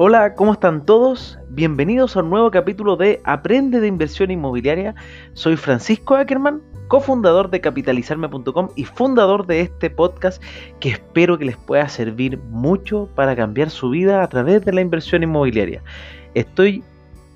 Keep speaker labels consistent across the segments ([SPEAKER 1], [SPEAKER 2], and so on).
[SPEAKER 1] Hola, ¿cómo están todos? Bienvenidos a un nuevo capítulo de Aprende de Inversión Inmobiliaria. Soy Francisco Ackerman, cofundador de capitalizarme.com y fundador de este podcast que espero que les pueda servir mucho para cambiar su vida a través de la inversión inmobiliaria. Estoy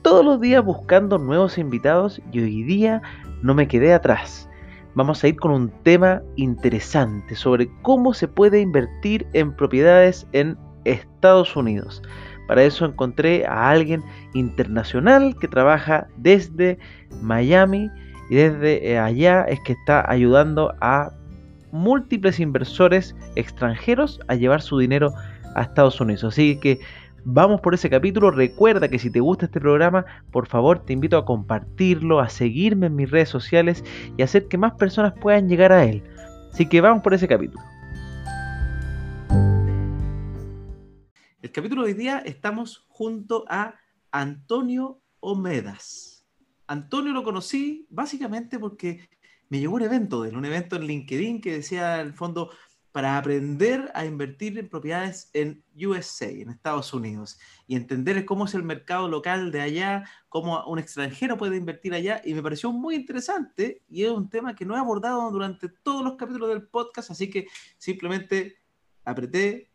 [SPEAKER 1] todos los días buscando nuevos invitados y hoy día no me quedé atrás. Vamos a ir con un tema interesante sobre cómo se puede invertir en propiedades en Estados Unidos. Para eso encontré a alguien internacional que trabaja desde Miami y desde eh, allá es que está ayudando a múltiples inversores extranjeros a llevar su dinero a Estados Unidos. Así que vamos por ese capítulo. Recuerda que si te gusta este programa, por favor te invito a compartirlo, a seguirme en mis redes sociales y hacer que más personas puedan llegar a él. Así que vamos por ese capítulo. El capítulo de hoy día estamos junto a Antonio Omedas. Antonio lo conocí básicamente porque me llegó un evento de un evento en LinkedIn que decía en el fondo para aprender a invertir en propiedades en USA, en Estados Unidos, y entender cómo es el mercado local de allá, cómo un extranjero puede invertir allá, y me pareció muy interesante y es un tema que no he abordado durante todos los capítulos del podcast, así que simplemente apreté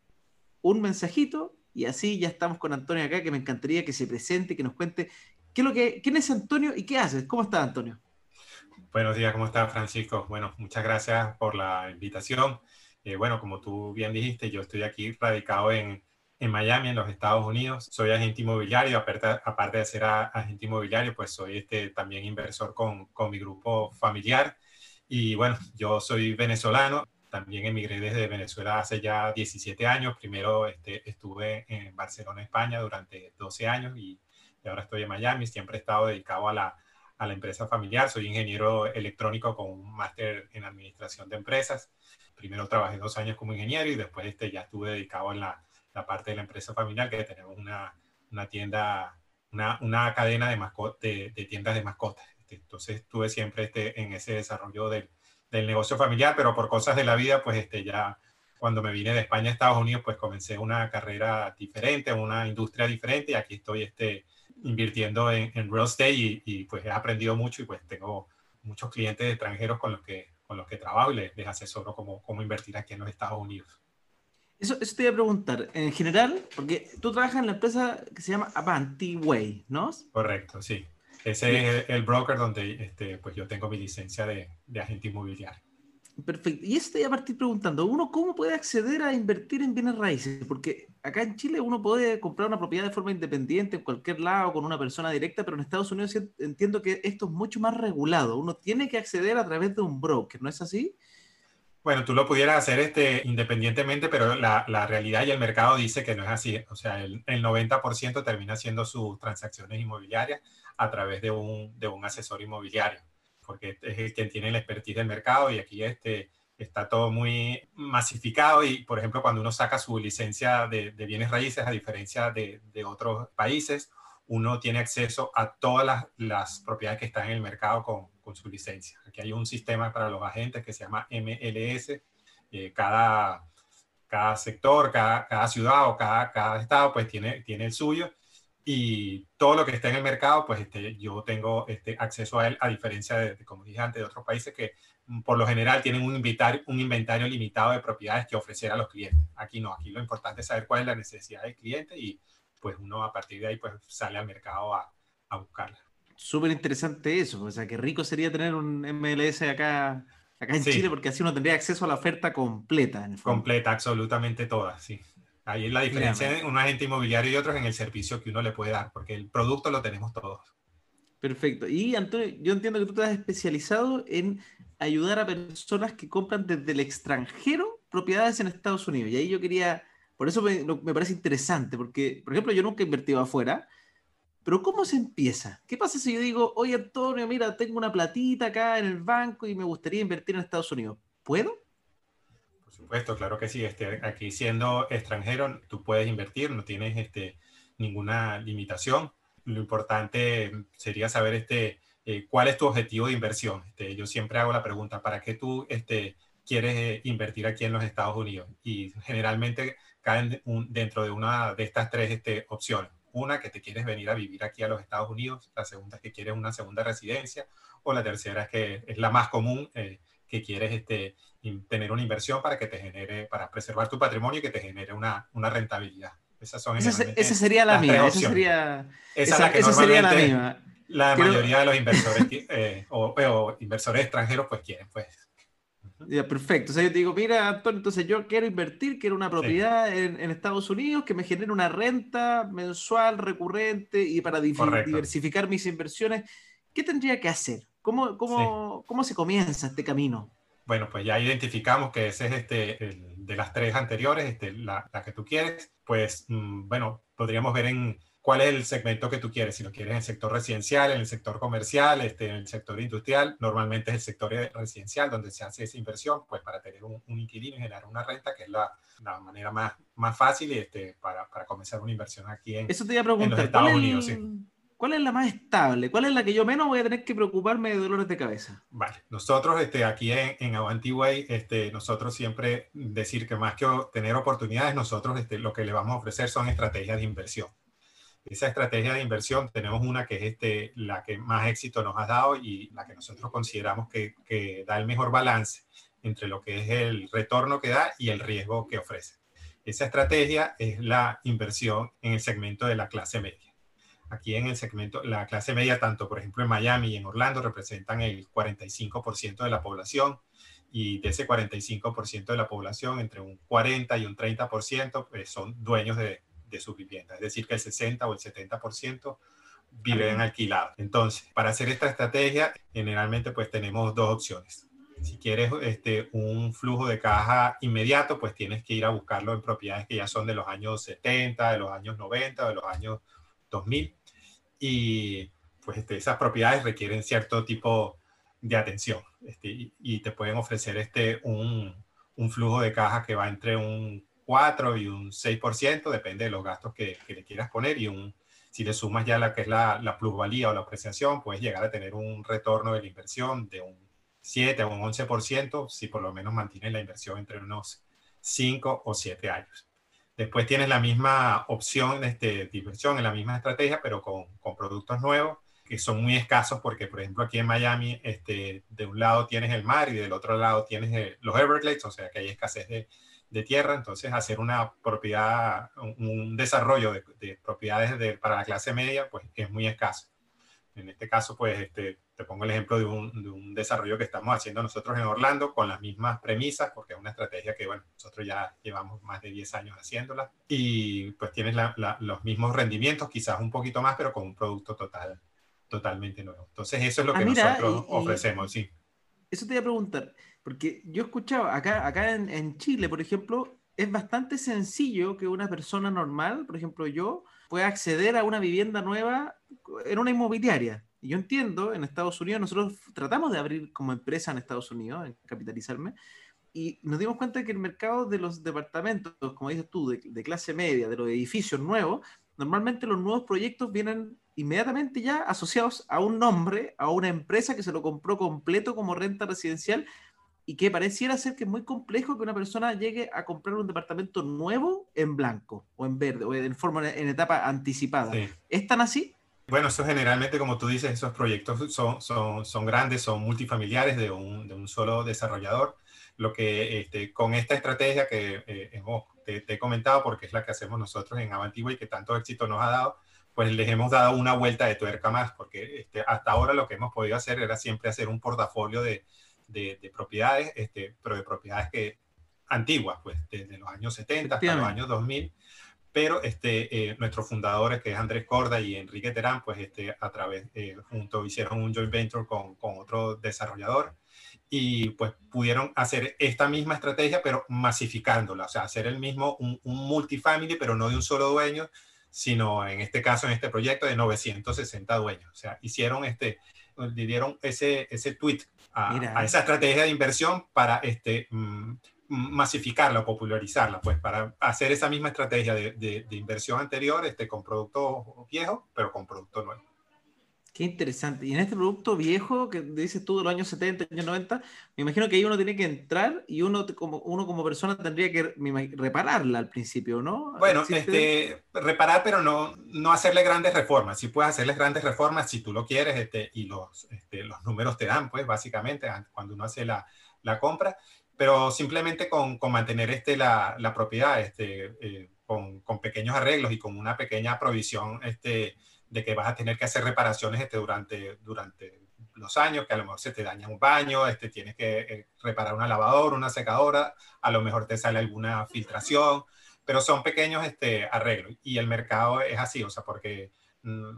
[SPEAKER 1] un mensajito y así ya estamos con Antonio acá, que me encantaría que se presente, que nos cuente qué es lo que, quién es Antonio y qué haces. ¿Cómo estás, Antonio?
[SPEAKER 2] Buenos días, ¿cómo estás, Francisco? Bueno, muchas gracias por la invitación. Eh, bueno, como tú bien dijiste, yo estoy aquí radicado en, en Miami, en los Estados Unidos. Soy agente inmobiliario, aparte, aparte de ser agente inmobiliario, pues soy este, también inversor con, con mi grupo familiar. Y bueno, yo soy venezolano, también emigré desde Venezuela hace ya 17 años. Primero este, estuve en Barcelona, España, durante 12 años y, ahora estoy en Miami. Siempre he estado dedicado a la, a la empresa familiar. Soy ingeniero electrónico con un máster en administración de empresas. Primero trabajé dos años como ingeniero y después este, ya estuve dedicado en la, la parte de la empresa familiar, que tenemos una, una tienda, una, una cadena de, de, de, tiendas de mascotas. Este, entonces estuve siempre este, en ese desarrollo del del negocio familiar, pero por cosas de la vida, pues este, ya cuando me vine de España a Estados Unidos, pues comencé una carrera diferente, una industria diferente y aquí estoy este, invirtiendo en, real estate y, y, pues he aprendido mucho y pues tengo muchos clientes extranjeros con los que, con los que trabajo y les, les asesoro cómo, cómo invertir aquí en los Estados Unidos.
[SPEAKER 1] Eso, eso, te iba a preguntar, en general, porque tú trabajas en la empresa que se llama Avanti Way, ¿no?
[SPEAKER 2] Correcto, sí. Ese es el broker donde este, pues yo tengo mi licencia de, de agente inmobiliario.
[SPEAKER 1] Perfecto. Y este a partir preguntando, ¿uno cómo puede acceder a invertir en bienes raíces? Porque acá en Chile uno puede comprar una propiedad de forma independiente en cualquier lado con una persona directa, pero en Estados Unidos entiendo que esto es mucho más regulado. Uno tiene que acceder a través de un broker, ¿no es así?
[SPEAKER 2] Bueno, tú lo pudieras hacer este, independientemente, pero la, la realidad y el mercado dice que no es así. O sea, el, el 90% termina haciendo sus transacciones inmobiliarias a través de un, de un asesor inmobiliario, porque es el quien tiene la expertise del mercado y aquí este, está todo muy masificado y, por ejemplo, cuando uno saca su licencia de, bienes raíces, a diferencia de, de, otros países, uno tiene acceso a todas las, las, propiedades que están en el mercado con, con, su licencia. Aquí hay un sistema para los agentes que se llama MLS. Eh, cada, cada sector, cada, cada ciudad o cada, cada estado, pues tiene, tiene el suyo y todo lo que está en el mercado, pues este, yo tengo este, acceso a él, a diferencia de, como dije antes, de otros países que mm, por lo general tienen un inventario, un inventario limitado de propiedades que ofrecer a los clientes. Aquí no, aquí lo importante es saber cuál es la necesidad del cliente y pues uno a partir de ahí pues sale al mercado a, a buscarla.
[SPEAKER 1] Súper interesante eso, o sea, qué rico sería tener un MLS acá, acá en sí. Chile porque así uno tendría acceso a la oferta completa. En
[SPEAKER 2] el completa, absolutamente toda, sí. Ahí es la diferencia de un agente inmobiliario y otros en el servicio que uno le puede dar, porque el producto lo tenemos todos.
[SPEAKER 1] Perfecto. Y Antonio, yo entiendo que tú te has especializado en ayudar a personas que compran desde el extranjero propiedades en Estados Unidos. Y ahí yo quería, por eso me, me parece interesante, porque, por ejemplo, yo nunca he invertido afuera, pero ¿cómo se empieza? ¿Qué pasa si yo digo, oye Antonio, mira, tengo una platita acá en el banco y me gustaría invertir en Estados Unidos? ¿Puedo?
[SPEAKER 2] Supuesto, claro que sí. Este, aquí siendo extranjero, tú puedes invertir, no tienes este, ninguna limitación. Lo importante sería saber este, eh, cuál es tu objetivo de inversión. Este, yo siempre hago la pregunta, ¿para qué tú este, quieres eh, invertir aquí en los Estados Unidos. Y generalmente caen dentro de una de estas tres este, opciones. Una, que te quieres venir a vivir aquí a los Estados Unidos. La segunda es que quieres una segunda residencia. O la tercera es que es la más común, eh, que quieres este, tener una inversión para que te genere, para preservar tu patrimonio y que te genere una, una rentabilidad.
[SPEAKER 1] Esas son esa, sería la mía. Esa sería, esa, esa sería la mía.
[SPEAKER 2] La mayoría de los inversores eh, o, inversores extranjeros pues quieren, pues.
[SPEAKER 1] Ya, perfecto. O sea, yo te digo, mira, Antonio, entonces yo quiero invertir, quiero una propiedad en, en, Estados Unidos que me genere una renta mensual, recurrente y para diversificar mis inversiones. ¿Qué tendría que hacer? ¿Cómo, cómo, cómo se comienza este camino?
[SPEAKER 2] Bueno, pues ya identificamos que ese es este, de las tres anteriores, este, la, la, que tú quieres. Pues, mm, bueno, podríamos ver en cuál es el segmento que tú quieres. Si lo quieres en el sector residencial, en el sector comercial, este, en el sector industrial, normalmente es el sector residencial donde se hace esa inversión, pues para tener un, inquilino y generar una renta, que es la, la manera más, más fácil este, para, para, comenzar una inversión aquí en,
[SPEAKER 1] Eso te iba a preguntar, en los Estados Unidos. Sí. ¿Cuál es la más estable? ¿Cuál es la que yo menos voy a tener que preocuparme de dolores de cabeza?
[SPEAKER 2] Vale, nosotros este, aquí en, en Avantiway, este, nosotros siempre decir que más que tener oportunidades, nosotros este, lo que le vamos a ofrecer son estrategias de inversión. Esa estrategia de inversión tenemos una que es este, la que más éxito nos ha dado y la que nosotros consideramos que, que da el mejor balance entre lo que es el retorno que da y el riesgo que ofrece. Esa estrategia es la inversión en el segmento de la clase media. Aquí en el segmento, la clase media, tanto por ejemplo en Miami y en Orlando, representan el 45% de la población y de ese 45% de la población, entre un 40 y un 30% pues, son dueños de, de su vivienda. Es decir, que el 60 o el 70% viven alquilados. Entonces, para hacer esta estrategia, generalmente pues tenemos dos opciones. Si quieres este, un flujo de caja inmediato, pues tienes que ir a buscarlo en propiedades que ya son de los años 70, de los años 90, de los años 2000 y pues este, esas propiedades requieren cierto tipo de atención este, y, te pueden ofrecer este, un, un, flujo de caja que va entre un 4 y un 6%, depende de los gastos que, que le quieras poner y un, si le sumas ya la que es la, la, plusvalía o la apreciación, puedes llegar a tener un retorno de la inversión de un 7 o un 11% si por lo menos mantienes la inversión entre unos 5 o 7 años. Después tienes la misma opción este, de inversión en la misma estrategia, pero con, con, productos nuevos que son muy escasos porque, por ejemplo, aquí en Miami, este, de un lado tienes el mar y del otro lado tienes eh, los Everglades, o sea que hay escasez de, de tierra, entonces hacer una propiedad, un, desarrollo de, de propiedades de, para la clase media, pues es muy escaso. En este caso, pues este, te pongo el ejemplo de un, desarrollo que estamos haciendo nosotros en Orlando con las mismas premisas, porque es una estrategia que, bueno, nosotros ya llevamos más de 10 años haciéndola y pues tienes los mismos rendimientos, quizás un poquito más, pero con un producto total, totalmente nuevo. Entonces, eso es lo ah, que nosotros ofrecemos, sí.
[SPEAKER 1] Eso te iba a preguntar, porque yo he escuchado acá, acá en, en Chile, por ejemplo, es bastante sencillo que una persona normal, por ejemplo yo, pueda acceder a una vivienda nueva en una inmobiliaria. Y yo entiendo, en Estados Unidos, nosotros tratamos de abrir como empresa en Estados Unidos, en capitalizarme, y nos dimos cuenta que el mercado de los departamentos, como dices tú, de, clase media, de los edificios nuevos, normalmente los nuevos proyectos vienen inmediatamente ya asociados a un nombre, a una empresa que se lo compró completo como renta residencial y que pareciera ser que es muy complejo que una persona llegue a comprar un departamento nuevo en blanco o en verde o en forma en etapa anticipada. ¿Es tan así?
[SPEAKER 2] Bueno, eso generalmente, como tú dices, esos proyectos son, son, son grandes, son multifamiliares de un, de un solo desarrollador. Lo que este, con esta estrategia que eh, hemos, te, he comentado, porque es la que hacemos nosotros en Avantigua y que tanto éxito nos ha dado, pues les hemos dado una vuelta de tuerca más, porque este, hasta ahora lo que hemos podido hacer era siempre hacer un portafolio de, de, de propiedades, este, pero de propiedades que antiguas, pues desde los años 70 hasta los años 2000 pero este, eh, nuestros fundadores, que es Andrés Corda y Enrique Terán, pues este, a través, eh, juntos hicieron un joint venture con, con, otro desarrollador y pues pudieron hacer esta misma estrategia, pero masificándola, o sea, hacer el mismo, un, un, multifamily, pero no de un solo dueño, sino en este caso, en este proyecto, de 960 dueños. O sea, hicieron este, le dieron ese, ese tweet a, a esa estrategia de inversión para este, mm, masificarla o popularizarla, pues para hacer esa misma estrategia de, de, inversión anterior este, con productos viejos, pero con productos nuevos.
[SPEAKER 1] Qué interesante. Y en este producto viejo que dices tú de los años 70, años 90, me imagino que ahí uno tiene que entrar y uno como, uno como persona tendría que repararla al principio, ¿no?
[SPEAKER 2] Bueno, este, reparar, pero no, no hacerle grandes reformas. Si puedes hacerles grandes reformas, si tú lo quieres, este, y los, este, los números te dan, pues básicamente, cuando uno hace la, la compra, pero simplemente con, con mantener este, la, la propiedad, este, eh, con, con, pequeños arreglos y con una pequeña provisión, este, de que vas a tener que hacer reparaciones este, durante, durante los años, que a lo mejor se te daña un baño, este, tienes que eh, reparar una lavadora, una secadora, a lo mejor te sale alguna filtración, pero son pequeños este, arreglos. Y el mercado es así, o sea, porque mm,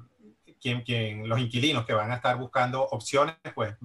[SPEAKER 2] quien, quien, los inquilinos que van a estar buscando opciones, pues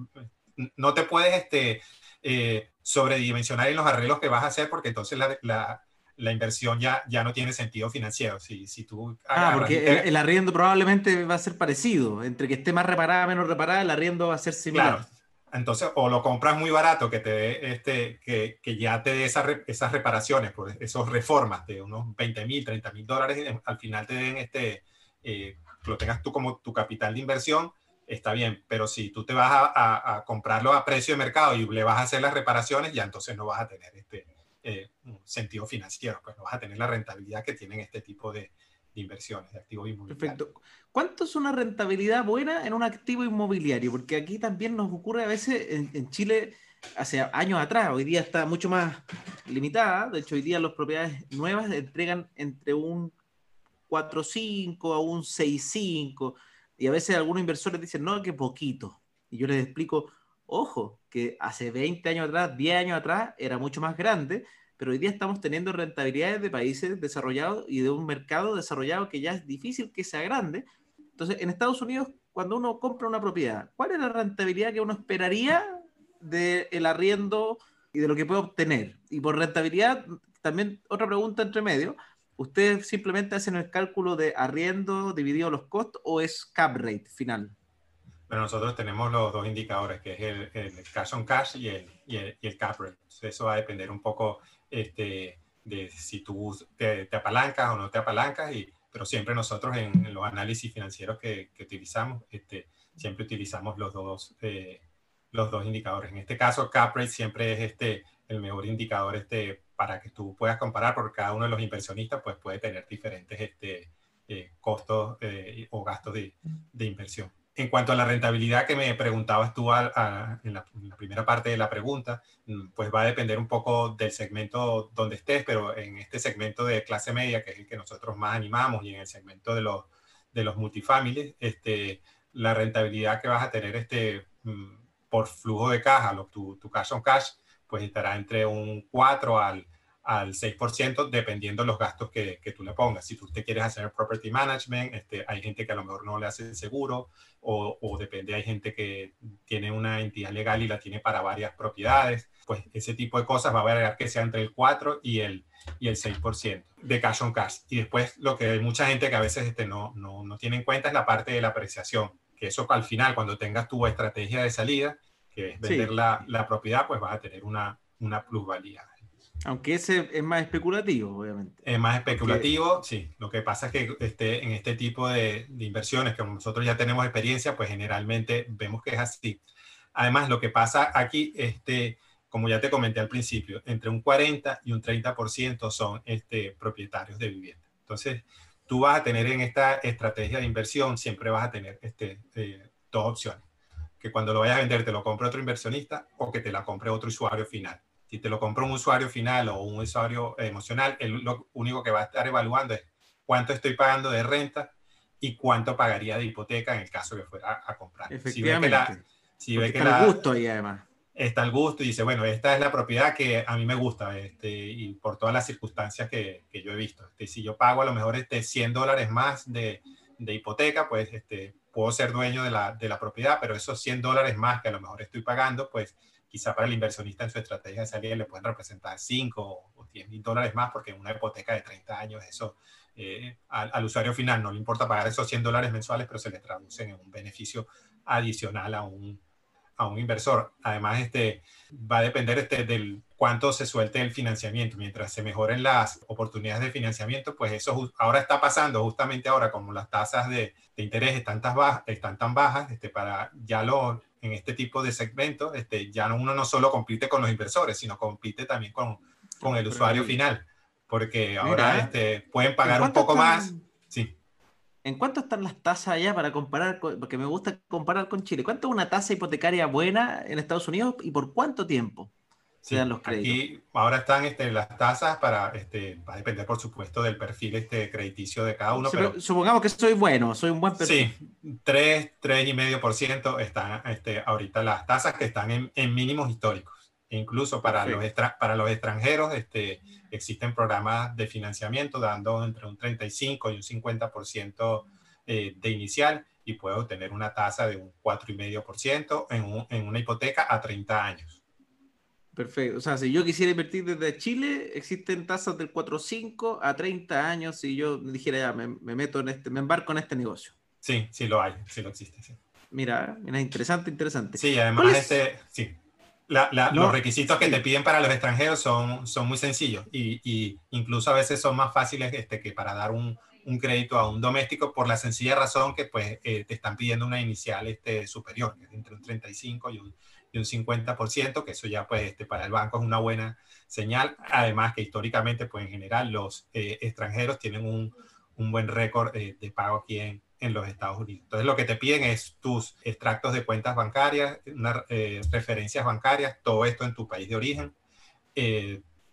[SPEAKER 2] no te puedes este, eh, sobredimensionar en los arreglos que vas a hacer, porque entonces la, la la inversión ya, ya no tiene sentido financiero. Si, si tú
[SPEAKER 1] ah, porque el, arriendo probablemente va a ser parecido. Entre que esté más reparada, menos reparada, el arriendo va a ser similar. Claro.
[SPEAKER 2] Entonces, o lo compras muy barato, que te dé este, que, que ya te dé esas, esas reparaciones, por esos reformas de unos 20 mil, 30 mil dólares, al final te den este, eh, lo tengas tú como tu capital de inversión, está bien, pero si tú te vas a, comprarlo a precio de mercado y le vas a hacer las reparaciones, ya entonces no vas a tener este, eh, sentido financiero, pues no vas a tener la rentabilidad que tienen este tipo de, inversiones, de activos inmobiliarios.
[SPEAKER 1] Perfecto. ¿Cuánto es una rentabilidad buena en un activo inmobiliario? Porque aquí también nos ocurre a veces en, Chile, hace años atrás, hoy día está mucho más limitada, de hecho hoy día las propiedades nuevas entregan entre un 4.5 a un 6.5 y a veces algunos inversores dicen, no, que poquito. Y yo les explico, Ojo, que hace 20 años atrás, 10 años atrás, era mucho más grande, pero hoy día estamos teniendo rentabilidades de países desarrollados y de un mercado desarrollado que ya es difícil que sea grande. Entonces, en Estados Unidos, cuando uno compra una propiedad, ¿cuál es la rentabilidad que uno esperaría del arriendo y de lo que puede obtener? Y por rentabilidad, también otra pregunta entre medio, ¿ustedes simplemente hacen el cálculo de arriendo dividido los costos o es cap rate final?
[SPEAKER 2] Bueno, nosotros tenemos los dos indicadores, que es el, el cash on cash y el, y el, y el cap rate. eso va a depender un poco este, de si tú te, apalancas o no te apalancas, y, pero siempre nosotros en, los análisis financieros que, que, utilizamos, este, siempre utilizamos los dos, eh, los dos indicadores. En este caso, cap rate siempre es este, el mejor indicador este, para que tú puedas comparar, porque cada uno de los inversionistas pues, puede tener diferentes este, eh, costos eh, o gastos de, de inversión. En cuanto a la rentabilidad que me preguntabas tú en, la, primera parte de la pregunta, mm, pues va a depender un poco del segmento donde estés, pero en este segmento de clase media, que es el que nosotros más animamos, y en el segmento de los, de los multifamilies, este, la rentabilidad que vas a tener este, mm, por flujo de caja, tu, tu cash on cash, pues estará entre un 4 al al 6% dependiendo los gastos que, que, tú le pongas. Si tú te quieres hacer property management, este, hay gente que a lo mejor no le hace el seguro o, o, depende, hay gente que tiene una entidad legal y la tiene para varias propiedades. Pues ese tipo de cosas va a variar que sea entre el 4 y el, y el 6% de cash on cash. Y después lo que hay mucha gente que a veces este, no, no, no tiene en cuenta es la parte de la apreciación, que eso al final cuando tengas tu estrategia de salida, que es vender la, la propiedad, pues vas a tener una, una plusvalía.
[SPEAKER 1] Aunque ese es más especulativo, obviamente.
[SPEAKER 2] Es más especulativo, sí. Lo que pasa es que este, en este tipo de, de, inversiones, que nosotros ya tenemos experiencia, pues generalmente vemos que es así. Además, lo que pasa aquí, este, como ya te comenté al principio, entre un 40 y un 30% son este, propietarios de vivienda. Entonces, tú vas a tener en esta estrategia de inversión, siempre vas a tener este, eh, dos opciones. Que cuando lo vayas a vender te lo compre otro inversionista o que te la compre otro usuario final si te lo compra un usuario final o un usuario emocional, el, lo único que va a estar evaluando es cuánto estoy pagando de renta y cuánto pagaría de hipoteca en el caso que fuera a comprar.
[SPEAKER 1] Efectivamente.
[SPEAKER 2] Si ve que
[SPEAKER 1] la, está el gusto ahí además.
[SPEAKER 2] Está el gusto y dice, bueno, esta es la propiedad que a mí me gusta este, y por todas las circunstancias que, que yo he visto. Este, si yo pago a lo mejor este 100 dólares más de, de hipoteca, pues este, puedo ser dueño de la, de la propiedad, pero esos 100 dólares más que a lo mejor estoy pagando, pues quizá para el inversionista en su estrategia de salida le pueden representar 5 o 10 mil dólares más, porque una hipoteca de 30 años eso eh, al, usuario final no le importa pagar esos 100 dólares mensuales, pero se le traducen en un beneficio adicional a un, a un inversor. Además, este, va a depender este, del cuánto se suelte el financiamiento. Mientras se mejoren las oportunidades de financiamiento, pues eso ahora está pasando, justamente ahora, como las tasas de, interés están tan bajas, están tan bajas este, para ya lo, en este tipo de segmentos, este, ya uno no solo compite con los inversores, sino compite también con, con el usuario final, porque ahora este, pueden pagar un poco más.
[SPEAKER 1] ¿En cuánto están las tasas allá para comparar? porque me gusta comparar con Chile. ¿Cuánto es una tasa hipotecaria buena en Estados Unidos y por cuánto tiempo?
[SPEAKER 2] Sí, los créditos. Aquí ahora están este, las tasas para, este, va a depender por supuesto del perfil este, crediticio de cada uno. pero,
[SPEAKER 1] supongamos que soy bueno, soy un buen
[SPEAKER 2] perfil. Sí, 3, 3,5% están este, ahorita las tasas que están en, en mínimos históricos. Incluso para los, para los extranjeros este, existen programas de financiamiento dando entre un 35 y un 50% eh, de inicial y puede obtener una tasa de un 4,5% en, un, en una hipoteca a 30 años.
[SPEAKER 1] Perfecto. O sea, si yo quisiera invertir desde Chile, existen tasas del 4.5 a 30 años. Si yo dijera ya, me, meto en este, me embarco en este negocio.
[SPEAKER 2] Sí, sí lo hay, sí lo existe. Sí.
[SPEAKER 1] Mira, mira, interesante, interesante.
[SPEAKER 2] Sí, además, este, sí. Los requisitos que te piden para los extranjeros son, son muy sencillos y, y, incluso a veces son más fáciles este, que para dar un, un, crédito a un doméstico por la sencilla razón que pues eh, te están pidiendo una inicial este, superior, entre un 35 y un un 50%, que eso ya pues este, para el banco es una buena señal. Además que históricamente pues en general los eh, extranjeros tienen un, un buen récord eh, de pago aquí en, en, los Estados Unidos. Entonces lo que te piden es tus extractos de cuentas bancarias, una, eh, referencias bancarias, todo esto en tu país de origen.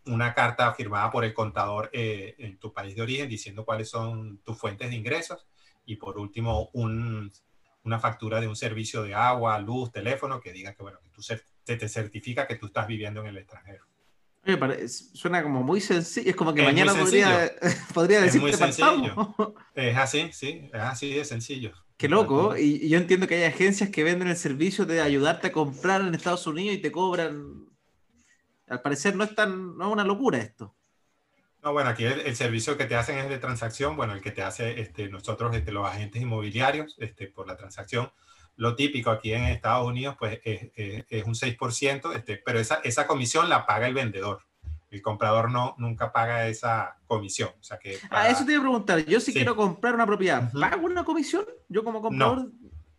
[SPEAKER 2] una carta firmada por el contador en tu país de origen diciendo cuáles son tus fuentes de ingresos y por último un una factura de un servicio de agua, luz, teléfono, que diga que, bueno, que tú se, te certifica que tú estás viviendo en el extranjero.
[SPEAKER 1] Suena como muy sencillo, es como que mañana podría, podría decirte
[SPEAKER 2] Es. Es así, sí, es así de sencillo.
[SPEAKER 1] Qué loco, y, yo entiendo que hay agencias que venden el servicio de ayudarte a comprar en Estados Unidos y te cobran. Al parecer no es tan, no es una locura esto.
[SPEAKER 2] No, bueno, aquí el, servicio que te hacen es de transacción, bueno, el que te hace este, nosotros, este, los agentes inmobiliarios, este, por la transacción. Lo típico aquí en Estados Unidos, pues es, es, un 6%, este, pero esa, esa comisión la paga el vendedor. El comprador no, nunca paga esa comisión. O sea que
[SPEAKER 1] Ah, eso te iba a preguntar. Yo si quiero comprar una propiedad, ¿pago una comisión? Yo como comprador...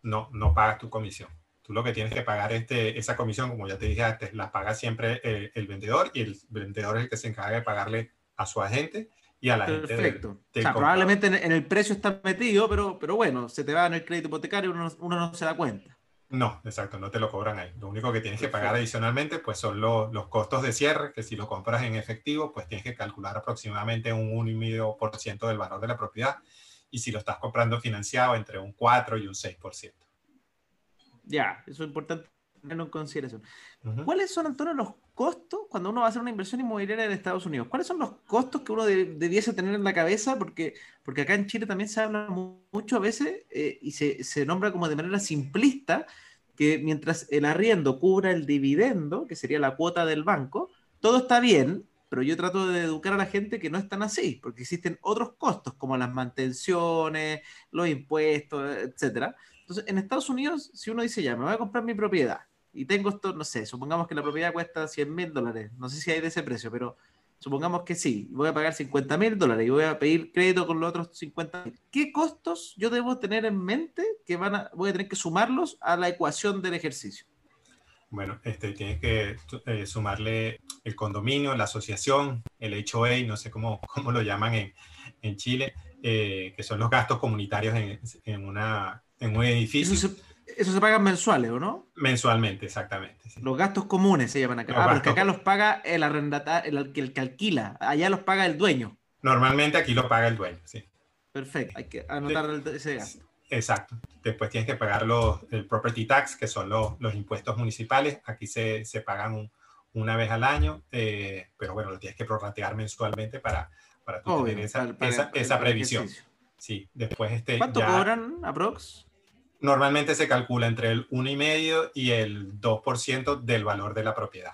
[SPEAKER 2] No, no, pagas tu comisión. Tú lo que tienes que pagar este, esa comisión, como ya te dije antes, la paga siempre el, el vendedor y el vendedor es el que se encarga de pagarle a su agente y a la gente.
[SPEAKER 1] Perfecto. o sea, probablemente en, el precio está metido, pero, pero bueno, se te va en el crédito hipotecario y uno, no se da cuenta.
[SPEAKER 2] No, exacto, no te lo cobran ahí. Lo único que tienes que pagar adicionalmente pues son los, los costos de cierre, que si lo compras en efectivo, pues tienes que calcular aproximadamente un 1,5% del valor de la propiedad. Y si lo estás comprando financiado, entre un 4 y un 6%.
[SPEAKER 1] Ya, eso es importante en consideración. ¿Cuáles son, Antonio, los costos cuando uno va a hacer una inversión inmobiliaria en Estados Unidos? ¿Cuáles son los costos que uno debiese tener en la cabeza? Porque, porque acá en Chile también se habla mucho a veces eh, y se, se, nombra como de manera simplista que mientras el arriendo cubra el dividendo, que sería la cuota del banco, todo está bien, pero yo trato de educar a la gente que no es tan así, porque existen otros costos como las mantenciones, los impuestos, etcétera. Entonces, en Estados Unidos, si uno dice ya, me voy a comprar mi propiedad, y tengo esto, no sé, supongamos que la propiedad cuesta 100 mil dólares, no sé si hay de ese precio, pero supongamos que sí, voy a pagar 50 mil dólares y voy a pedir crédito con los otros 50 mil. ¿Qué costos yo debo tener en mente que van a, voy a tener que sumarlos a la ecuación del ejercicio?
[SPEAKER 2] Bueno, este, tienes que eh, sumarle el condominio, la asociación, el HOA, no sé cómo, cómo lo llaman en, en Chile, eh, que son los gastos comunitarios en, en, una, en un edificio.
[SPEAKER 1] Eso se paga mensuales, ¿o no?
[SPEAKER 2] Mensualmente, exactamente.
[SPEAKER 1] Los gastos comunes se llaman acá. ah, porque acá los paga el arrendatario, el, el, que alquila. Allá los paga el dueño.
[SPEAKER 2] Normalmente aquí lo paga el dueño, sí.
[SPEAKER 1] Perfecto, hay que anotar ese gasto.
[SPEAKER 2] Exacto. Después tienes que pagar los, el property tax, que son los, los impuestos municipales. Aquí se, se pagan una vez al año, eh, pero bueno, lo tienes que prorratear mensualmente para, para tener esa, esa, esa previsión. Sí, después este.
[SPEAKER 1] ¿Cuánto cobran, aprox?
[SPEAKER 2] Normalmente se calcula entre el 1,5 y el 2% del valor de la propiedad.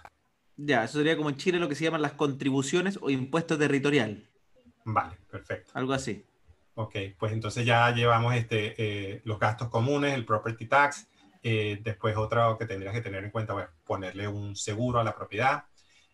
[SPEAKER 1] Ya, eso sería como en Chile lo que se llaman las contribuciones o impuestos territorial.
[SPEAKER 2] Vale, perfecto.
[SPEAKER 1] Algo así.
[SPEAKER 2] Ok, pues entonces ya llevamos este, eh, los gastos comunes, el property tax, Eh, después otra que tendrías que tener en cuenta, es ponerle un seguro a la propiedad.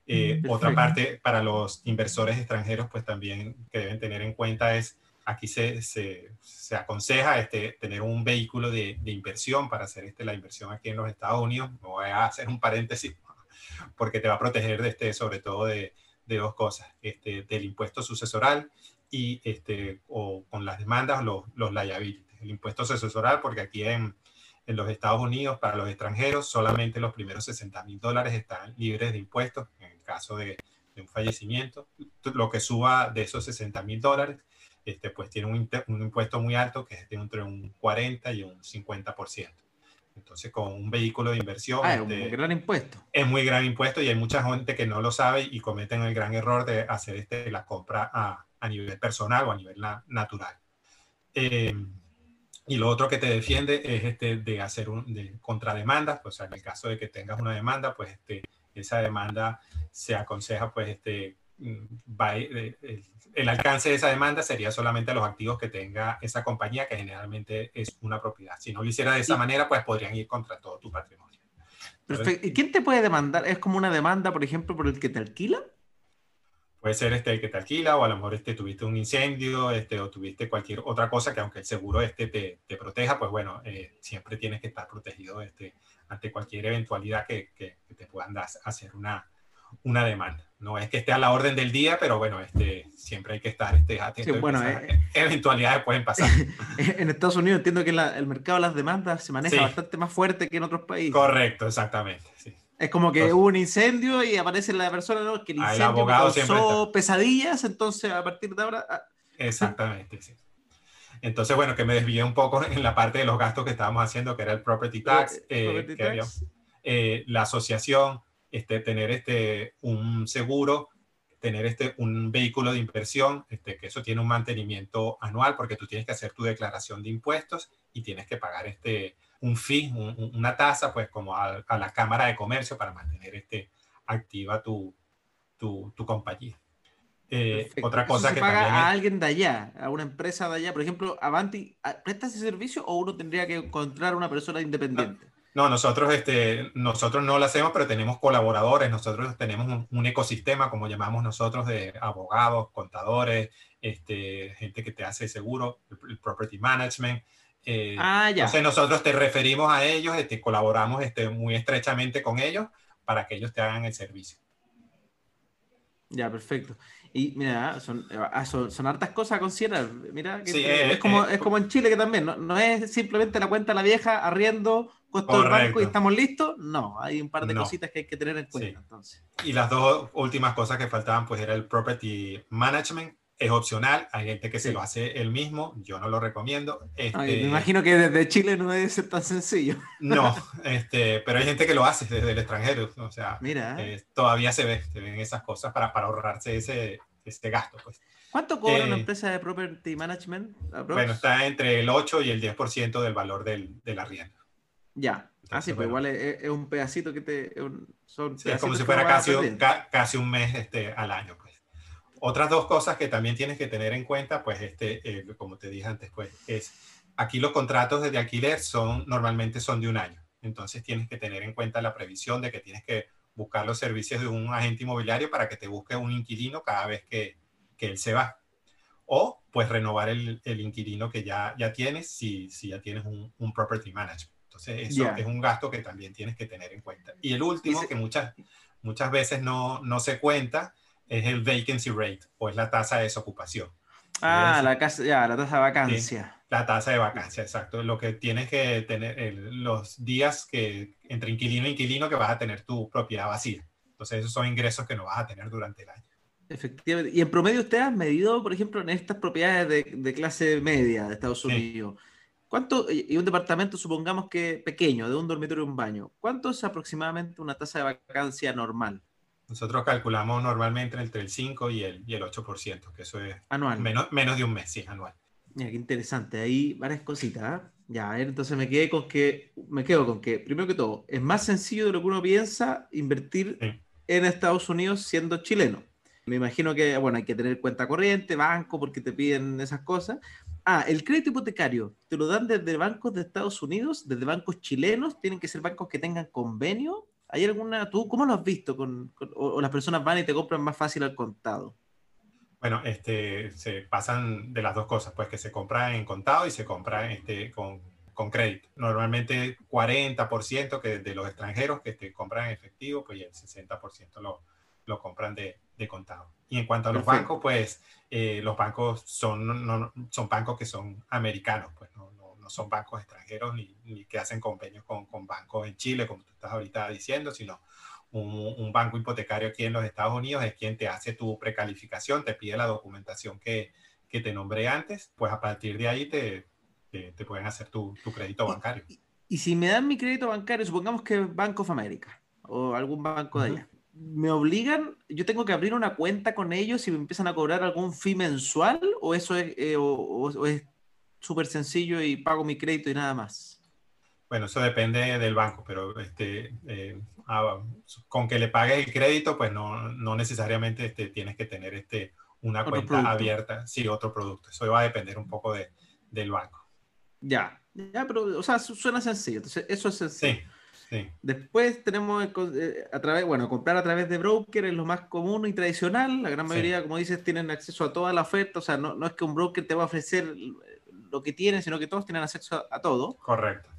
[SPEAKER 2] Eh, mm, otra parte para los inversores extranjeros, pues también que deben tener en cuenta es, aquí se, se, se aconseja este, tener un vehículo de, de, inversión para hacer este, la inversión aquí en los Estados Unidos. Me voy a hacer un paréntesis porque te va a proteger de este, sobre todo de, de dos cosas, este, del impuesto sucesoral y este, o con las demandas, los, los liabilities. El impuesto sucesoral, porque aquí en, en los Estados Unidos, para los extranjeros, solamente los primeros 60 mil dólares están libres de impuestos en el caso de, de un fallecimiento. Lo que suba de esos 60 mil dólares, este, pues tiene un, un, impuesto muy alto que es de entre un 40 y un 50%. Entonces, con un vehículo de inversión...
[SPEAKER 1] Ah,
[SPEAKER 2] es
[SPEAKER 1] un este, gran impuesto.
[SPEAKER 2] Es muy gran impuesto y hay mucha gente que no lo sabe y cometen el gran error de hacer este, la compra a, a nivel personal o a nivel na, natural. Eh, y lo otro que te defiende es este, de hacer un, de contrademandas, pues en el caso de que tengas una demanda, pues este, esa demanda se aconseja, pues este, el, el alcance de esa demanda sería solamente a los activos que tenga esa compañía, que generalmente es una propiedad. Si no lo hiciera de esa manera, pues podrían ir contra todo tu patrimonio.
[SPEAKER 1] Perfecto. ¿Y quién te puede demandar? ¿Es como una demanda, por ejemplo, por el que te alquila?
[SPEAKER 2] Puede ser este el que te alquila, o a lo mejor este, tuviste un incendio, este, o tuviste cualquier otra cosa que aunque el seguro este te, te proteja, pues bueno, eh, siempre tienes que estar protegido este, ante cualquier eventualidad que, que, que te puedan dar, hacer una, una demanda. No es que esté a la orden del día, pero bueno, este, siempre hay que estar este, atento.
[SPEAKER 1] Sí, bueno, eh,
[SPEAKER 2] eventualidades pueden pasar.
[SPEAKER 1] en Estados Unidos entiendo que la, el mercado de las demandas se maneja sí. bastante más fuerte que en otros países.
[SPEAKER 2] Correcto, exactamente. Sí.
[SPEAKER 1] Es como que entonces, hubo un incendio y aparece la persona ¿no? que el incendio el causó pesadillas, entonces a partir de ahora... Ah,
[SPEAKER 2] exactamente, sí. Entonces, bueno, que me desvié un poco en la parte de los gastos que estábamos haciendo, que era el property tax, eh, property tax. Había, eh, la asociación, este, tener este, un seguro, tener este, un vehículo de inversión, este, que eso tiene un mantenimiento anual porque tú tienes que hacer tu declaración de impuestos y tienes que pagar este, un fee, un, una tasa, pues como a, a, la Cámara de Comercio para mantener este, activa tu, tu, tu compañía.
[SPEAKER 1] Eh, otra cosa que paga también a alguien de allá, a una empresa de allá, por ejemplo, Avanti, ¿presta ese servicio o uno tendría que encontrar una persona independiente?
[SPEAKER 2] No, no nosotros, este, nosotros no lo hacemos, pero tenemos colaboradores, nosotros tenemos un, un, ecosistema, como llamamos nosotros, de abogados, contadores, este, gente que te hace seguro, el, el property management. Eh,
[SPEAKER 1] ah, ya.
[SPEAKER 2] Entonces nosotros te referimos a ellos, este, colaboramos este, muy estrechamente con ellos para que ellos te hagan el servicio.
[SPEAKER 1] Ya, perfecto. Y mira, son, ah, son, son, hartas cosas a considerar. Mira, que
[SPEAKER 2] sí,
[SPEAKER 1] es,
[SPEAKER 2] eh,
[SPEAKER 1] como,
[SPEAKER 2] eh,
[SPEAKER 1] es como en Chile que también, no, no, es simplemente la cuenta la vieja, arriendo, costo del banco y estamos listos. No, hay un par de no. cositas que hay que tener en cuenta. Sí. Entonces.
[SPEAKER 2] Y las dos últimas cosas que faltaban, pues era el property management. Es opcional, hay gente que sí. se lo hace él mismo, yo no lo recomiendo.
[SPEAKER 1] Este, Ay, me imagino que desde Chile no debe ser tan sencillo.
[SPEAKER 2] No, este, pero hay gente que lo hace desde el extranjero, o sea,
[SPEAKER 1] Mira.
[SPEAKER 2] Eh, todavía se, ve, se ven esas cosas para, para ahorrarse ese, este gasto. Pues.
[SPEAKER 1] ¿Cuánto cobra eh, una empresa de property management?
[SPEAKER 2] Aprox? Bueno, está entre el 8 y el 10% del valor del, del arriendo.
[SPEAKER 1] Ya. Ah, sí, pues igual es, es, un pedacito que te. Un, son
[SPEAKER 2] sí, es como si fuera casi, ca, casi un mes este, al año. Pues. Otras dos cosas que también tienes que tener en cuenta, pues, este, eh, como te dije antes, pues, es aquí los contratos de alquiler son normalmente son de un año. Entonces tienes que tener en cuenta la previsión de que tienes que buscar los servicios de un agente inmobiliario para que te busque un inquilino cada vez que, que él se va. O pues renovar el, el inquilino que ya, ya tienes si, si ya tienes un, un property management. Entonces eso yeah. es un gasto que también tienes que tener en cuenta. Y el último, que muchas, muchas veces no, no se cuenta, es el vacancy rate o es la tasa de desocupación.
[SPEAKER 1] Ah, la, casa, ya, la tasa de vacancia.
[SPEAKER 2] Sí, la tasa de vacancia, exacto. Lo que tienes que tener, el, los días que entre inquilino e inquilino que vas a tener tu propiedad vacía. Entonces, esos son ingresos que no vas a tener durante el año.
[SPEAKER 1] Efectivamente. Y en promedio, usted ha medido, por ejemplo, en estas propiedades de, de clase media de Estados Unidos. Sí. ¿Cuánto, y un departamento, supongamos que pequeño, de un dormitorio y un baño, ¿cuánto es aproximadamente una tasa de vacancia normal?
[SPEAKER 2] Nosotros calculamos normalmente entre el 5 y el, y el 8%, que eso es
[SPEAKER 1] anual.
[SPEAKER 2] Menos, menos de un mes, sí, anual.
[SPEAKER 1] Mira, qué interesante. Ahí varias cositas. ¿eh? Ya, a ver, entonces me quedé con que, me quedo con que, primero que todo, es más sencillo de lo que uno piensa invertir sí. en Estados Unidos siendo chileno. Me imagino que, bueno, hay que tener cuenta corriente, banco, porque te piden esas cosas. Ah, el crédito hipotecario, ¿te lo dan desde bancos de Estados Unidos, desde bancos chilenos? ¿Tienen que ser bancos que tengan convenio? ¿Hay alguna, tú, cómo lo has visto? Con, o, las personas van y te compran más fácil al contado?
[SPEAKER 2] Bueno, este, se pasan de las dos cosas, pues que se compra en contado y se compra este, con, con crédito. Normalmente 40% que de los extranjeros que te compran en efectivo, pues el 60% lo, lo compran de, de, contado. Y en cuanto a los bancos, pues eh, los bancos son, no, son bancos que son americanos, pues no, no son bancos extranjeros ni, ni que hacen convenios con, con, bancos en Chile, como tú estás ahorita diciendo, sino un, un, banco hipotecario aquí en los Estados Unidos es quien te hace tu precalificación, te pide la documentación que, que te nombré antes, pues a partir de ahí te, te, te pueden hacer tu, tu crédito bancario.
[SPEAKER 1] Y, y, si me dan mi crédito bancario, supongamos que Bank of America o algún banco de allá, ¿me obligan, yo tengo que abrir una cuenta con ellos y me empiezan a cobrar algún fee mensual o eso es, eh, o, o es súper sencillo y pago mi crédito y nada más?
[SPEAKER 2] Bueno, eso depende del banco, pero este, eh, ah, con que le pagues el crédito, pues no, no necesariamente este, tienes que tener este, una cuenta producto. abierta, sí, otro producto. Eso va a depender un poco de, del banco.
[SPEAKER 1] Ya, ya, pero, o sea, suena sencillo. Entonces, eso es sencillo.
[SPEAKER 2] Sí. Sí.
[SPEAKER 1] Después tenemos eh, a través, bueno, comprar a través de broker es lo más común y tradicional. La gran mayoría, sí. como dices, tienen acceso a toda la oferta. O sea, no, no, es que un broker te va a ofrecer lo que tienen, sino que todos tienen acceso a, a todo.
[SPEAKER 2] Correcto.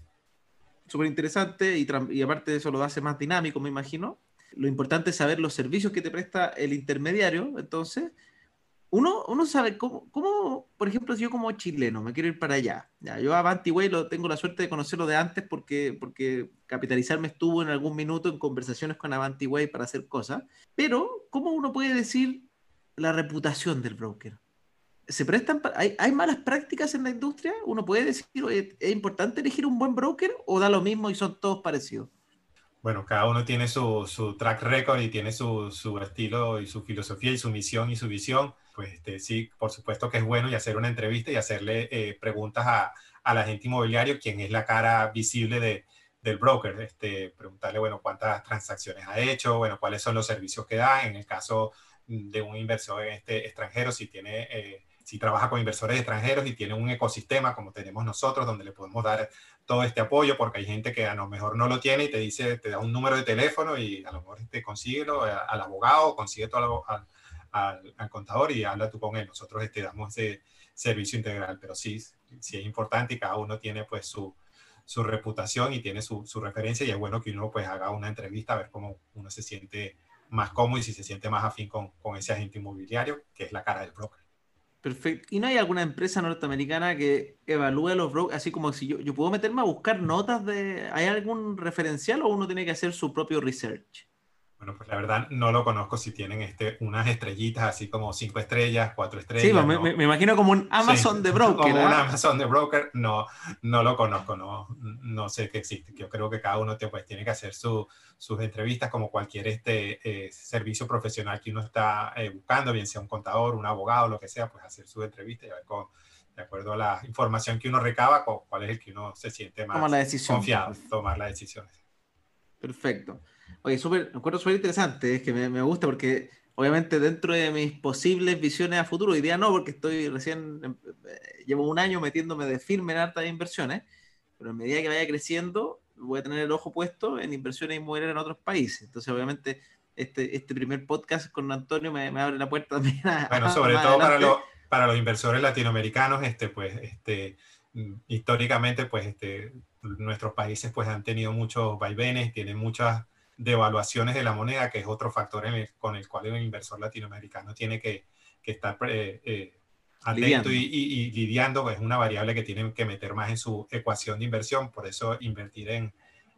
[SPEAKER 1] Súper interesante y, y, aparte de eso lo hace más dinámico, me imagino. Lo importante es saber los servicios que te presta el intermediario. Entonces, uno, uno sabe cómo, cómo, por ejemplo, si yo como chileno me quiero ir para allá. Ya, yo a Bantiway lo tengo la suerte de conocerlo de antes porque, porque Capitalizarme estuvo en algún minuto en conversaciones con Avantiway para hacer cosas. Pero, ¿cómo uno puede decir la reputación del broker? se prestan, hay, hay, malas prácticas en la industria, uno puede decir, oye, ¿es importante elegir un buen broker o da lo mismo y son todos parecidos?
[SPEAKER 2] Bueno, cada uno tiene su, su track record y tiene su, su, estilo y su filosofía y su misión y su visión. Pues este, sí, por supuesto que es bueno y hacer una entrevista y hacerle eh, preguntas a, al agente inmobiliario, quien es la cara visible de, del broker. Este, preguntarle, bueno, cuántas transacciones ha hecho, bueno, cuáles son los servicios que da. En el caso de un inversor este, extranjero, si tiene... Eh, si trabaja con inversores extranjeros y tiene un ecosistema como tenemos nosotros, donde le podemos dar todo este apoyo, porque hay gente que a lo mejor no lo tiene y te dice, te da un número de teléfono y a lo mejor te consíguelo al abogado, consigue todo al, al, al, contador y habla tú con él. Nosotros te este, damos ese servicio integral, pero sí, sí es importante y cada uno tiene pues su, su reputación y tiene su, su, referencia y es bueno que uno pues haga una entrevista a ver cómo uno se siente más cómodo y si se siente más afín con, con ese agente inmobiliario, que es la cara del broker.
[SPEAKER 1] Perfecto. ¿Y no hay alguna empresa norteamericana que evalúe los brokers? Así como si yo, yo puedo meterme a buscar notas de... ¿Hay algún referencial o uno tiene que hacer su propio research?
[SPEAKER 2] Bueno, pues la verdad no lo conozco si tienen este, unas estrellitas así como cinco estrellas, cuatro estrellas.
[SPEAKER 1] Sí,
[SPEAKER 2] no.
[SPEAKER 1] me, me, imagino como un Amazon sí, de broker.
[SPEAKER 2] Como ¿eh? un Amazon de broker, no, no lo conozco, no, no sé que existe. Yo creo que cada uno te, pues, tiene que hacer su, sus entrevistas como cualquier este, eh, servicio profesional que uno está eh, buscando, bien sea un contador, un abogado, lo que sea, pues hacer su entrevista y ver con, de acuerdo a la información que uno recaba, cuál es el que uno se siente más
[SPEAKER 1] la decisión.
[SPEAKER 2] confiado, tomar las decisiones.
[SPEAKER 1] Perfecto. Oye, súper, me acuerdo súper interesante, es que me, me, gusta porque obviamente dentro de mis posibles visiones a futuro, hoy día no, porque estoy recién, eh, llevo un año metiéndome de firme en hartas inversiones, pero en medida que vaya creciendo, voy a tener el ojo puesto en inversiones inmobiliarias en otros países. Entonces, obviamente, este, este primer podcast con Antonio me, me abre la puerta también a,
[SPEAKER 2] Bueno, sobre todo para, lo, para, los inversores latinoamericanos, este, pues, este, históricamente, pues, este, nuestros países pues han tenido muchos vaivenes, tienen muchas devaluaciones de la moneda, que es otro factor el, con el cual el inversor latinoamericano tiene que, que estar eh, eh, atento lidiando. Y, y, y, lidiando, es una variable que tienen que meter más en su ecuación de inversión, por eso invertir en,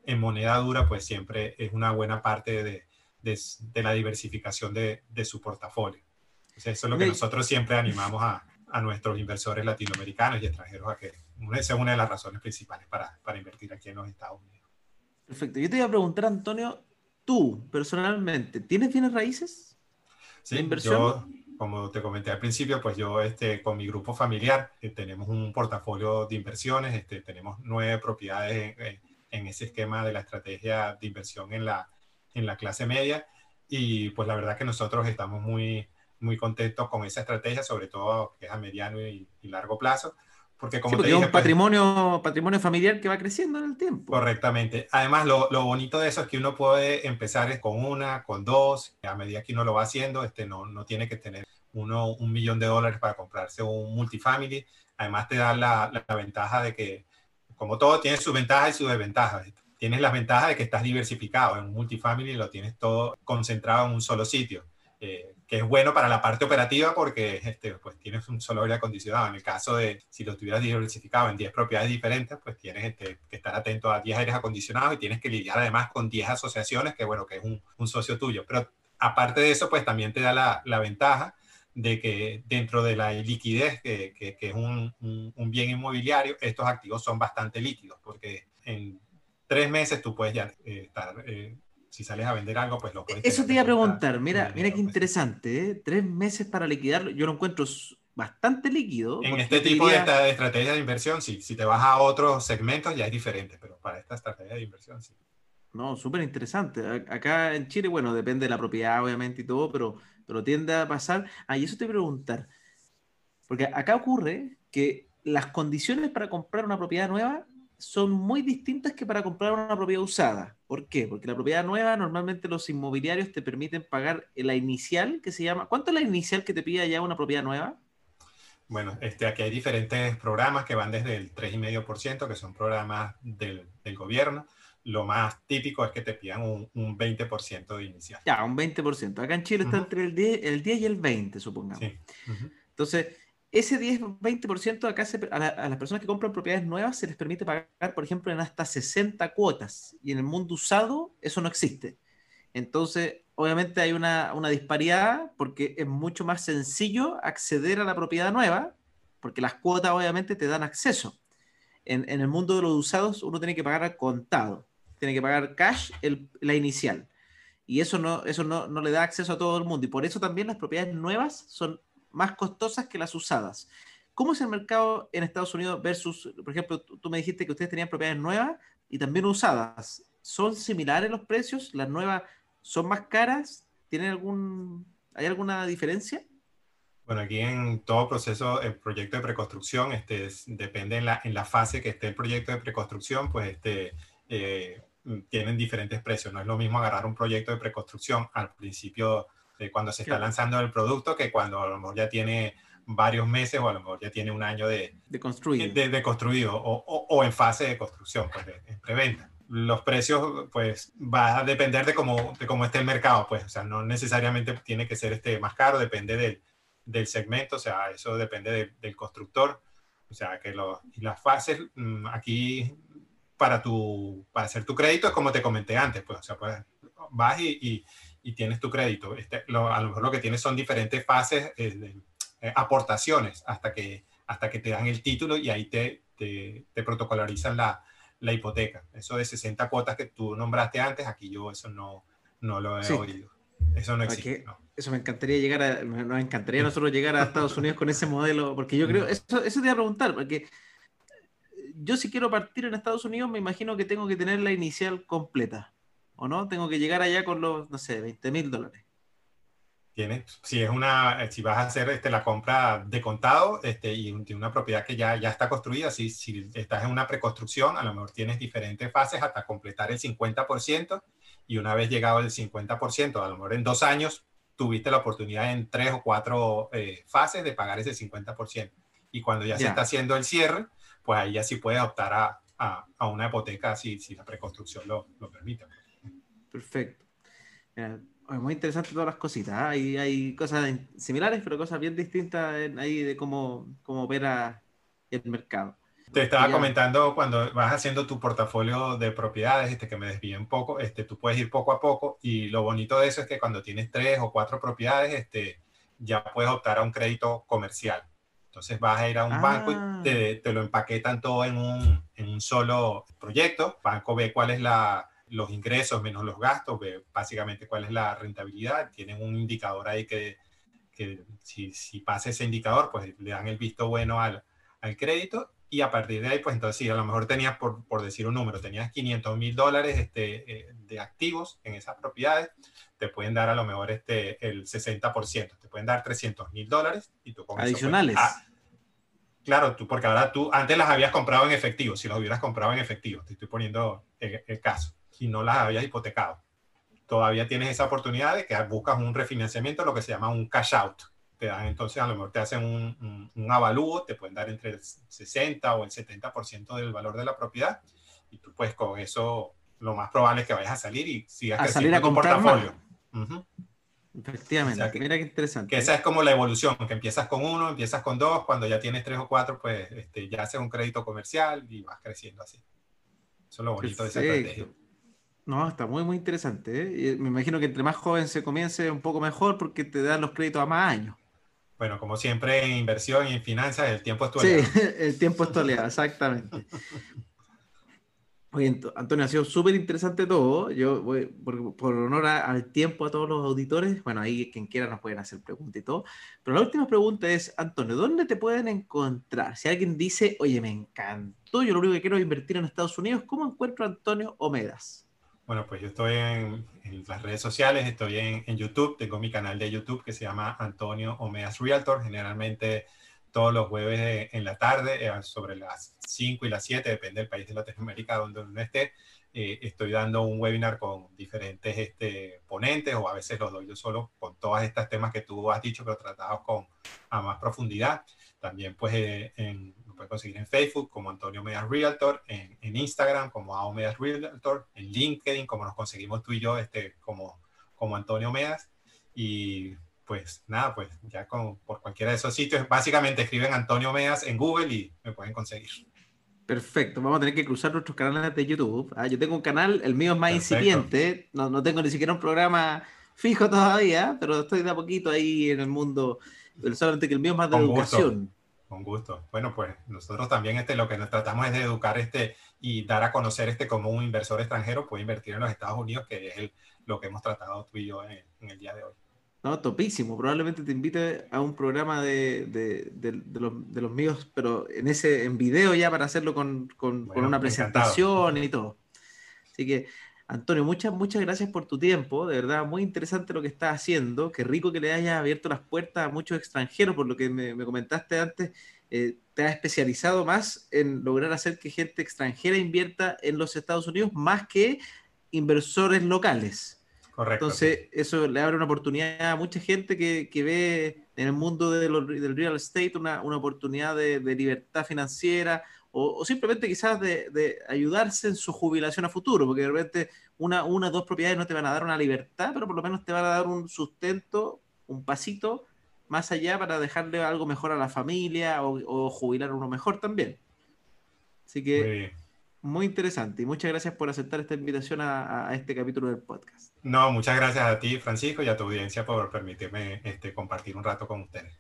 [SPEAKER 2] en moneda dura pues siempre es una buena parte de, de, de la diversificación de, de, su portafolio. Entonces, eso es lo que nosotros siempre animamos a, a nuestros inversores latinoamericanos y extranjeros a que esa es una de las razones principales para, para invertir aquí en los Estados Unidos.
[SPEAKER 1] Perfecto. Yo te iba a preguntar, Antonio, tú personalmente, ¿tienes bienes raíces?
[SPEAKER 2] Sí, inversión? yo, como te comenté al principio, pues yo este, con mi grupo familiar eh, tenemos un portafolio de inversiones, este, tenemos nueve propiedades en, en, ese esquema de la estrategia de inversión en la, en la clase media y pues la verdad que nosotros estamos muy muy contentos con esa estrategia, sobre todo que es a mediano y, largo plazo. Porque como
[SPEAKER 1] te dije, es un pues patrimonio, patrimonio familiar que va creciendo en el tiempo.
[SPEAKER 2] Correctamente. Además, lo, lo, bonito de eso es que uno puede empezar con una, con dos, a medida que uno lo va haciendo, este, no, no tiene que tener uno un millón de dólares para comprarse un multifamily. Además, te da la, la, ventaja de que, como todo, tiene sus ventajas y sus desventajas. Tienes las ventajas de que estás diversificado. En un multifamily lo tienes todo concentrado en un solo sitio. Eh, que es bueno para la parte operativa porque este, pues tienes un solo aire acondicionado. En el caso de si lo tuvieras diversificado en 10 propiedades diferentes, pues tienes este, que estar atento a 10 aires acondicionados y tienes que lidiar además con 10 asociaciones, que bueno, que es un, un socio tuyo. Pero aparte de eso, pues también te da la, la ventaja de que dentro de la liquidez, que, que, es un, un, bien inmobiliario, estos activos son bastante líquidos, porque en tres meses tú puedes ya eh, estar eh, si sales a vender algo, pues lo puedes.
[SPEAKER 1] Eso te iba a preguntar, mira, mira qué pues. interesante, ¿eh? tres meses para liquidarlo, yo lo encuentro bastante líquido.
[SPEAKER 2] En este tipo de, estrategia de inversión, sí, si te vas a otros segmentos ya es diferente, pero para esta estrategia de inversión, sí.
[SPEAKER 1] No, súper interesante. Acá en Chile, bueno, depende de la propiedad, obviamente, y todo, pero, pero tiende a pasar. Ah, y eso te voy a preguntar, porque acá ocurre que las condiciones para comprar una propiedad nueva son muy distintas que para comprar una propiedad usada. ¿Por qué? Porque la propiedad nueva, normalmente los inmobiliarios te permiten pagar la inicial, que se llama... ¿Cuánto es la inicial que te pide ya una propiedad nueva?
[SPEAKER 2] Bueno, este, aquí hay diferentes programas que van desde el 3,5%, que son programas del, del, gobierno. Lo más típico es que te pidan un, un 20% de inicial.
[SPEAKER 1] Ya, un 20%. Acá en Chile está entre el 10, el 10 y el 20, supongamos. Sí. Entonces, ese 10-20% acá a, las personas que compran propiedades nuevas se les permite pagar, por ejemplo, en hasta 60 cuotas. Y en el mundo usado eso no existe. Entonces, obviamente hay una, disparidad porque es mucho más sencillo acceder a la propiedad nueva, porque las cuotas obviamente te dan acceso. En, el mundo de los usados uno tiene que pagar al contado, tiene que pagar cash la inicial. Y eso, no, eso no, no le da acceso a todo el mundo. Y por eso también las propiedades nuevas son más costosas que las usadas. ¿Cómo es el mercado en Estados Unidos versus, por ejemplo, tú me dijiste que ustedes tenían propiedades nuevas y también usadas? ¿Son similares los precios? ¿Las nuevas son más caras? ¿Tienen algún, ¿Hay alguna diferencia?
[SPEAKER 2] Bueno, aquí en todo proceso, el proyecto de preconstrucción, este, depende en la, en la fase que esté el proyecto de preconstrucción, pues este, eh, tienen diferentes precios. No es lo mismo agarrar un proyecto de preconstrucción al principio cuando se está lanzando el producto que cuando a lo mejor ya tiene varios meses o a lo mejor ya tiene un año de,
[SPEAKER 1] de construido,
[SPEAKER 2] de, construido o, o, en fase de construcción, pues en preventa. Los precios, pues, va a depender de cómo, de cómo esté el mercado, pues, o sea, no necesariamente tiene que ser este más caro, depende del, del segmento, o sea, eso depende del constructor, o sea, que lo, y las fases mm, aquí para, tu, para hacer tu crédito es como te comenté antes, pues, o sea, pues, vas y y tienes tu crédito. Este, a lo mejor lo que tienes son diferentes fases eh, de eh, aportaciones hasta que, hasta que te dan el título y ahí te, te, protocolarizan la, la, hipoteca. Eso de 60 cuotas que tú nombraste antes, aquí yo eso no, no lo he oído. Eso no existe.
[SPEAKER 1] Eso me encantaría llegar a, nos encantaría a nosotros llegar a Estados Unidos con ese modelo, porque yo creo, eso, eso te iba a preguntar, porque yo si quiero partir en Estados Unidos me imagino que tengo que tener la inicial completa. ¿O no? Tengo que llegar allá con los, no sé, 20 mil dólares.
[SPEAKER 2] Tienes, si es una, si vas a hacer este, la compra de contado este, y de una propiedad que ya, ya está construida, si, si estás en una preconstrucción, a lo mejor tienes diferentes fases hasta completar el 50% y una vez llegado el 50%, a lo mejor en dos años, tuviste la oportunidad en tres o cuatro eh, fases de pagar ese 50%. Y cuando ya, se está haciendo el cierre, pues ahí ya sí puedes optar a, a, a una hipoteca si, si la preconstrucción lo, lo permite.
[SPEAKER 1] Perfecto. muy interesante todas las cositas. ¿ah? Hay, hay cosas similares, pero cosas bien distintas ahí de cómo, cómo opera el mercado.
[SPEAKER 2] Te estaba comentando cuando vas haciendo tu portafolio de propiedades, este, que me desvíe un poco, este, tú puedes ir poco a poco y lo bonito de eso es que cuando tienes tres o cuatro propiedades, este, ya puedes optar a un crédito comercial. Entonces vas a ir a un banco y ah. te, te, lo empaquetan todo en un, en un solo proyecto. Banco ve cuál es la, los ingresos menos los gastos, básicamente cuál es la rentabilidad. Tienen un indicador ahí que, que si, si, pasa ese indicador, pues le dan el visto bueno al, al crédito y a partir de ahí, pues entonces sí, a lo mejor tenías, por, por decir un número, tenías 500 mil dólares este, eh, de activos en esas propiedades, te pueden dar a lo mejor este, el 60%, te pueden dar 300 mil dólares y tú
[SPEAKER 1] con Adicionales. Eso, pues,
[SPEAKER 2] ah, claro, tú, porque ahora tú antes las habías comprado en efectivo, si las hubieras comprado en efectivo, te estoy poniendo el, el caso, y no las habías hipotecado. Todavía tienes esa oportunidad de que buscas un refinanciamiento, lo que se llama un cash out te dan entonces a lo mejor te hacen un, un, avalúo, te pueden dar entre el 60 o el 70% del valor de la propiedad y tú pues con eso lo más probable es que vayas a salir y sigas
[SPEAKER 1] a salir a tu portafolio. Efectivamente, mira qué interesante.
[SPEAKER 2] Que esa es como la evolución, que empiezas con uno, empiezas con dos, cuando ya tienes tres o cuatro, pues este, ya haces un crédito comercial y vas creciendo así. Eso es lo bonito de esa estrategia.
[SPEAKER 1] No, está muy, muy interesante. ¿eh? Me imagino que entre más joven se comience, un poco mejor porque te dan los créditos a más años.
[SPEAKER 2] Bueno, como siempre en inversión y en finanzas, el tiempo es tu aliado.
[SPEAKER 1] Sí, el tiempo es tu aliado, exactamente. Oye, Antonio, ha sido súper interesante todo. Yo voy, por, honor al tiempo a todos los auditores, bueno, ahí quien quiera nos pueden hacer preguntas y todo. Pero la última pregunta es, Antonio, ¿dónde te pueden encontrar? Si alguien dice, oye, me encantó, yo lo único que quiero es invertir en Estados Unidos, ¿cómo encuentro a Antonio Omedas?
[SPEAKER 2] Bueno, pues yo estoy en, las redes sociales, estoy en, YouTube, tengo mi canal de YouTube que se llama Antonio Omeas Realtor, generalmente todos los jueves en la tarde, eh, sobre las 5 y las 7, depende del país de Latinoamérica donde uno esté, eh, estoy dando un webinar con diferentes este, ponentes o a veces lo doy yo solo con todos estos temas que tú has dicho, pero tratados con a más profundidad. También pues eh, en puede conseguir en Facebook como Antonio Medias Realtor, en, en Instagram como AO Medias Realtor, en LinkedIn como nos conseguimos tú y yo este, como, como Antonio Medas. Y pues nada, pues ya con, por cualquiera de esos sitios, básicamente escriben Antonio Medas en Google y me pueden conseguir.
[SPEAKER 1] Perfecto, vamos a tener que cruzar nuestros canales de YouTube. Ah, yo tengo un canal, el mío es más incipiente, no, no, tengo ni siquiera un programa fijo todavía, pero estoy de a poquito ahí en el mundo, solamente que el mío es más de educación.
[SPEAKER 2] Con gusto. Bueno, pues nosotros también este, lo que nos tratamos es de educar este, y dar a conocer este como un inversor extranjero puede invertir en los Estados Unidos, que es lo que hemos tratado tú y yo en, el día de hoy.
[SPEAKER 1] No, topísimo. Probablemente te invite a un programa de, de, de, los, de, los, míos, pero en ese en video ya para hacerlo con, con, con una presentación y todo. Así que, Antonio, muchas, muchas gracias por tu tiempo. De verdad, muy interesante lo que estás haciendo. Qué rico que le hayas abierto las puertas a muchos extranjeros, por lo que me, comentaste antes. Eh, te has especializado más en lograr hacer que gente extranjera invierta en los Estados Unidos más que inversores locales.
[SPEAKER 2] Correcto.
[SPEAKER 1] Entonces, eso le abre una oportunidad a mucha gente que, que ve en el mundo de del real estate una, una oportunidad de, de, libertad financiera, o, simplemente quizás de, ayudarse en su jubilación a futuro, porque de repente una, una o dos propiedades no te van a dar una libertad, pero por lo menos te van a dar un sustento, un pasito más allá para dejarle algo mejor a la familia o, jubilar uno mejor también. Así que muy, interesante y muchas gracias por aceptar esta invitación a, este capítulo del podcast.
[SPEAKER 2] No, muchas gracias a ti, Francisco, y a tu audiencia por permitirme este, compartir un rato con ustedes.